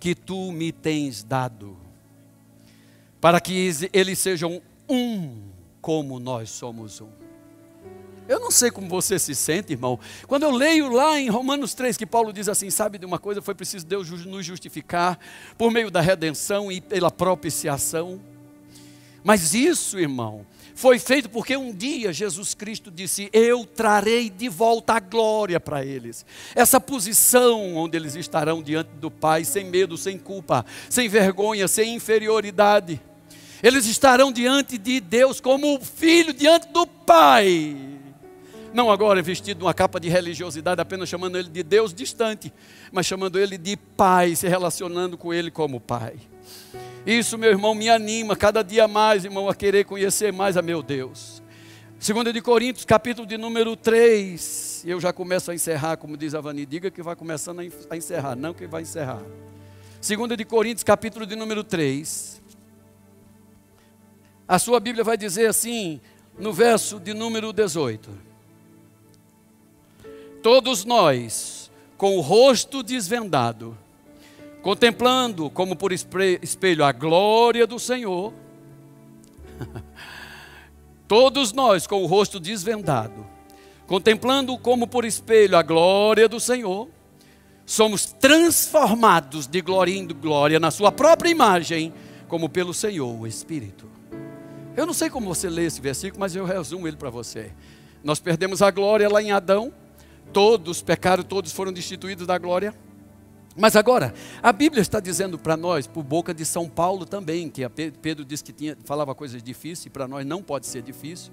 que tu me tens dado, para que eles sejam um como nós somos um. Eu não sei como você se sente, irmão. Quando eu leio lá em Romanos 3 que Paulo diz assim: sabe de uma coisa, foi preciso Deus nos justificar por meio da redenção e pela propiciação. Mas isso, irmão, foi feito porque um dia Jesus Cristo disse: Eu trarei de volta a glória para eles. Essa posição onde eles estarão diante do Pai, sem medo, sem culpa, sem vergonha, sem inferioridade. Eles estarão diante de Deus como filho diante do Pai. Não agora vestido numa capa de religiosidade, apenas chamando ele de Deus distante, mas chamando ele de Pai, se relacionando com ele como Pai. Isso, meu irmão, me anima cada dia mais, irmão, a querer conhecer mais a meu Deus. Segunda de Coríntios, capítulo de número 3. Eu já começo a encerrar, como diz a Vani, diga que vai começando a encerrar, não que vai encerrar. Segunda de Coríntios, capítulo de número 3. A sua Bíblia vai dizer assim, no verso de número 18: Todos nós, com o rosto desvendado, contemplando como por espelho a glória do Senhor, todos nós com o rosto desvendado, contemplando como por espelho a glória do Senhor, somos transformados de glória em glória na sua própria imagem, como pelo Senhor, o Espírito. Eu não sei como você lê esse versículo, mas eu resumo ele para você. Nós perdemos a glória lá em Adão, todos pecaram, todos foram destituídos da glória. Mas agora, a Bíblia está dizendo para nós, por boca de São Paulo também, que Pedro disse que tinha, falava coisas difíceis, e para nós não pode ser difícil.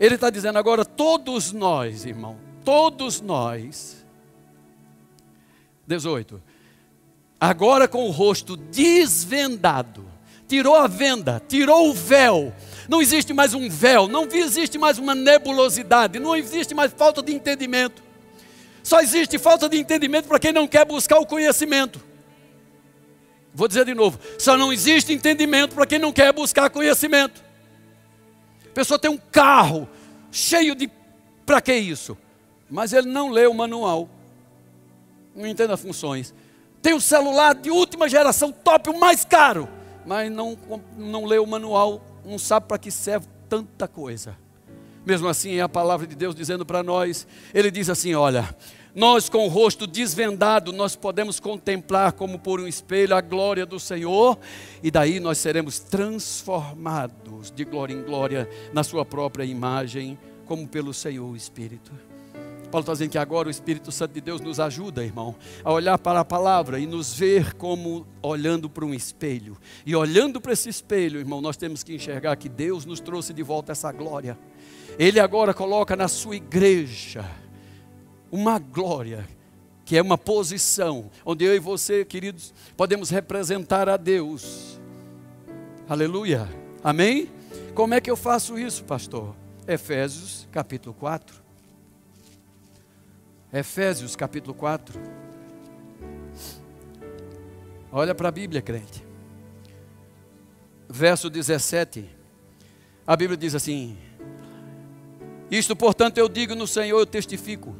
Ele está dizendo agora, todos nós, irmão, todos nós. 18. Agora com o rosto desvendado, tirou a venda, tirou o véu. Não existe mais um véu, não existe mais uma nebulosidade, não existe mais falta de entendimento. Só existe falta de entendimento para quem não quer buscar o conhecimento. Vou dizer de novo: só não existe entendimento para quem não quer buscar conhecimento. A pessoa tem um carro cheio de. Para que isso? Mas ele não lê o manual. Não entende as funções. Tem um celular de última geração, top, o mais caro. Mas não, não lê o manual, não sabe para que serve tanta coisa. Mesmo assim, é a palavra de Deus dizendo para nós. Ele diz assim: olha, nós com o rosto desvendado, nós podemos contemplar como por um espelho a glória do Senhor, e daí nós seremos transformados de glória em glória na Sua própria imagem, como pelo Senhor o Espírito. Paulo está dizendo que agora o Espírito Santo de Deus nos ajuda, irmão, a olhar para a palavra e nos ver como olhando para um espelho. E olhando para esse espelho, irmão, nós temos que enxergar que Deus nos trouxe de volta essa glória. Ele agora coloca na sua igreja uma glória, que é uma posição, onde eu e você, queridos, podemos representar a Deus. Aleluia. Amém? Como é que eu faço isso, pastor? Efésios capítulo 4. Efésios capítulo 4. Olha para a Bíblia, crente. Verso 17. A Bíblia diz assim: isto, portanto, eu digo no Senhor, eu testifico.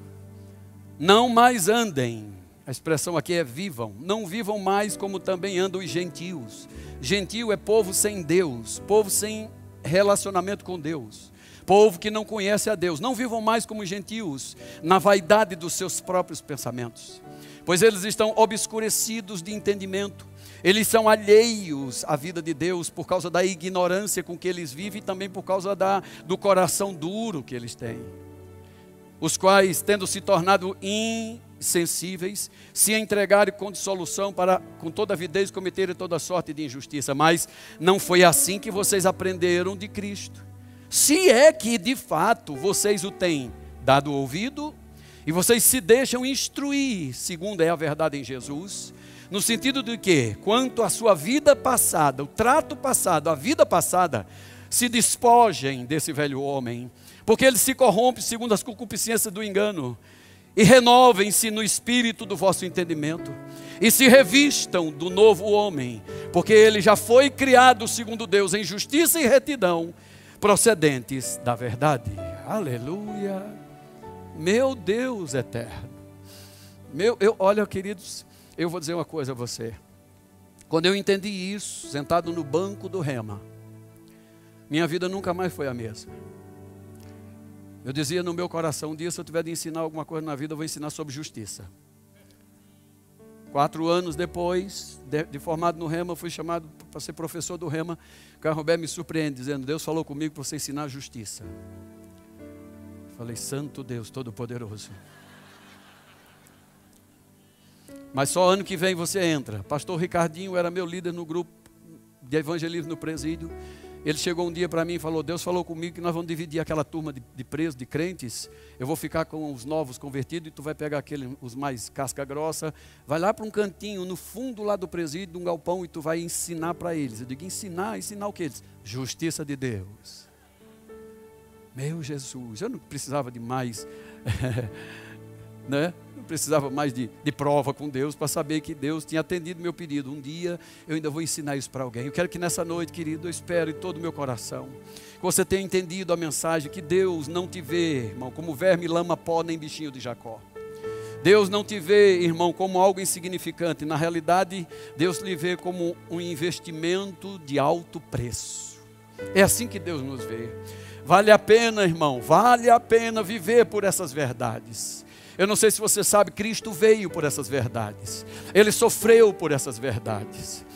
Não mais andem, a expressão aqui é vivam, não vivam mais como também andam os gentios. Gentio é povo sem Deus, povo sem relacionamento com Deus, povo que não conhece a Deus. Não vivam mais como gentios, na vaidade dos seus próprios pensamentos, pois eles estão obscurecidos de entendimento eles são alheios à vida de Deus por causa da ignorância com que eles vivem e também por causa da, do coração duro que eles têm. Os quais, tendo se tornado insensíveis, se entregaram com dissolução para, com toda avidez, cometerem toda sorte de injustiça. Mas não foi assim que vocês aprenderam de Cristo. Se é que de fato vocês o têm dado ouvido e vocês se deixam instruir, segundo é a verdade em Jesus, no sentido de que, quanto à sua vida passada, o trato passado, a vida passada, se despojem desse velho homem, porque ele se corrompe segundo as concupiscências do engano, e renovem-se no espírito do vosso entendimento, e se revistam do novo homem, porque ele já foi criado segundo Deus em justiça e retidão, procedentes da verdade. Aleluia! Meu Deus eterno. Meu, eu, olha, queridos, eu vou dizer uma coisa a você. Quando eu entendi isso, sentado no banco do Rema, minha vida nunca mais foi a mesma. Eu dizia no meu coração, um dia se eu tiver de ensinar alguma coisa na vida, eu vou ensinar sobre justiça. Quatro anos depois, de, de formado no Rema, fui chamado para ser professor do Rema. Carlos Roberto me surpreende, dizendo: Deus falou comigo para você ensinar justiça. Falei, Santo Deus Todo-Poderoso. Mas só ano que vem você entra. Pastor Ricardinho era meu líder no grupo de evangelismo no presídio. Ele chegou um dia para mim e falou: Deus falou comigo que nós vamos dividir aquela turma de, de presos, de crentes. Eu vou ficar com os novos convertidos e tu vai pegar aquele, os mais casca grossa. Vai lá para um cantinho, no fundo lá do presídio, um galpão, e tu vai ensinar para eles. Eu digo: ensinar, ensinar o que eles? Justiça de Deus. Meu Jesus, eu não precisava de mais. né? Não precisava mais de, de prova com Deus para saber que Deus tinha atendido meu pedido. Um dia eu ainda vou ensinar isso para alguém. Eu quero que nessa noite, querido, eu espero em todo o meu coração que você tenha entendido a mensagem que Deus não te vê, irmão, como verme, lama, pó, nem bichinho de Jacó. Deus não te vê, irmão, como algo insignificante. Na realidade, Deus lhe vê como um investimento de alto preço. É assim que Deus nos vê. Vale a pena, irmão, vale a pena viver por essas verdades. Eu não sei se você sabe, Cristo veio por essas verdades. Ele sofreu por essas verdades.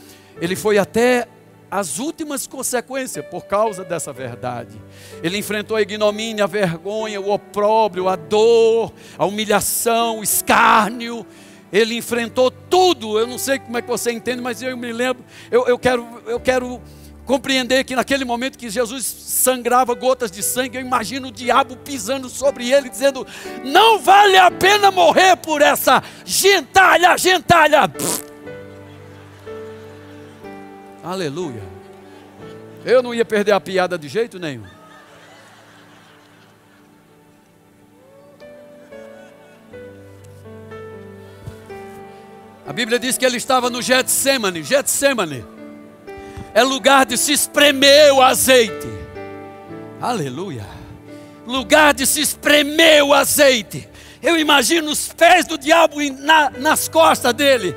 Ele foi até as últimas consequências por causa dessa verdade. Ele enfrentou a ignomínia, a vergonha, o opróbrio, a dor, a humilhação, o escárnio. Ele enfrentou tudo. Eu não sei como é que você entende, mas eu me lembro. Eu, eu quero, eu quero compreender que naquele momento que Jesus sangrava gotas de sangue, eu imagino o diabo pisando sobre ele, dizendo: Não vale a pena morrer por essa gentalha, gentalha. Aleluia. Eu não ia perder a piada de jeito nenhum. A Bíblia diz que ele estava no Getsemane. Getsemane é lugar de se espremer o azeite. Aleluia. Lugar de se espremer o azeite. Eu imagino os pés do diabo na, nas costas dele,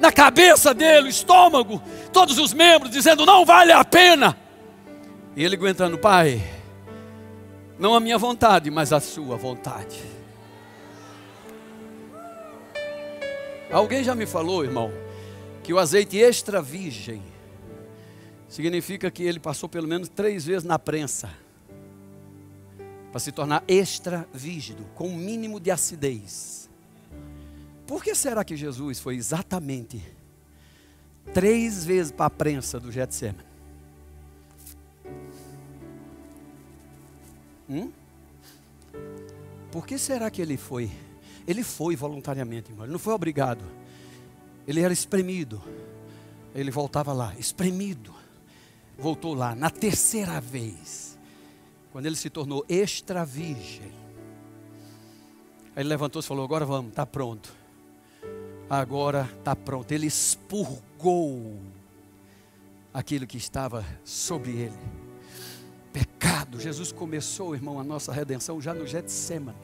na cabeça dele, o estômago, todos os membros, dizendo: não vale a pena. E ele aguentando, Pai, não a minha vontade, mas a sua vontade. Alguém já me falou, irmão, que o azeite extra virgem significa que ele passou pelo menos três vezes na prensa para se tornar extra vígido, com um mínimo de acidez. Por que será que Jesus foi exatamente três vezes para a prensa do Getsemane? Hum? Por que será que ele foi? Ele foi voluntariamente, irmão. Ele não foi obrigado. Ele era espremido. Ele voltava lá, espremido. Voltou lá na terceira vez. Quando ele se tornou extra virgem. Aí ele levantou-se e falou: Agora vamos, está pronto. Agora está pronto. Ele expurgou aquilo que estava sobre ele. Pecado. Jesus começou, irmão, a nossa redenção já no Getsemane.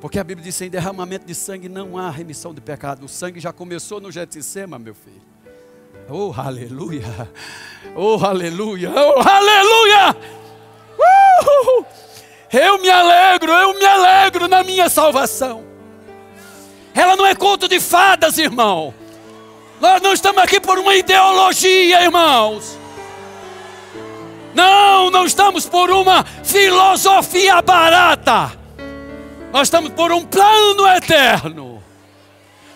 Porque a Bíblia diz: sem derramamento de sangue não há remissão de pecado. O sangue já começou no Getsemane, meu filho. Oh, aleluia! Oh, aleluia! Oh, aleluia! Uh! Eu me alegro, eu me alegro na minha salvação. Ela não é conto de fadas, irmão. Nós não estamos aqui por uma ideologia, irmãos. Não, não estamos por uma filosofia barata. Nós estamos por um plano eterno,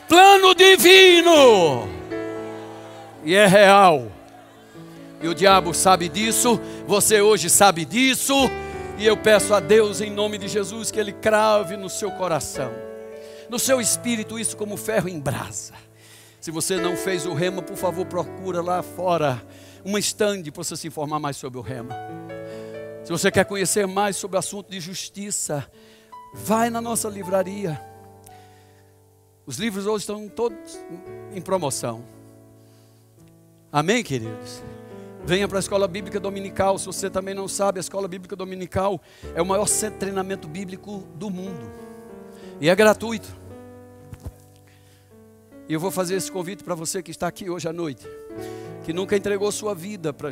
plano divino, e é real. E o diabo sabe disso, você hoje sabe disso, e eu peço a Deus em nome de Jesus que Ele crave no seu coração, no seu espírito, isso como ferro em brasa. Se você não fez o rema, por favor, procura lá fora uma estande para você se informar mais sobre o rema. Se você quer conhecer mais sobre o assunto de justiça, Vai na nossa livraria. Os livros hoje estão todos em promoção. Amém, queridos? Venha para a escola bíblica dominical. Se você também não sabe, a escola bíblica dominical é o maior centro de treinamento bíblico do mundo. E é gratuito. E eu vou fazer esse convite para você que está aqui hoje à noite, que nunca entregou sua vida para.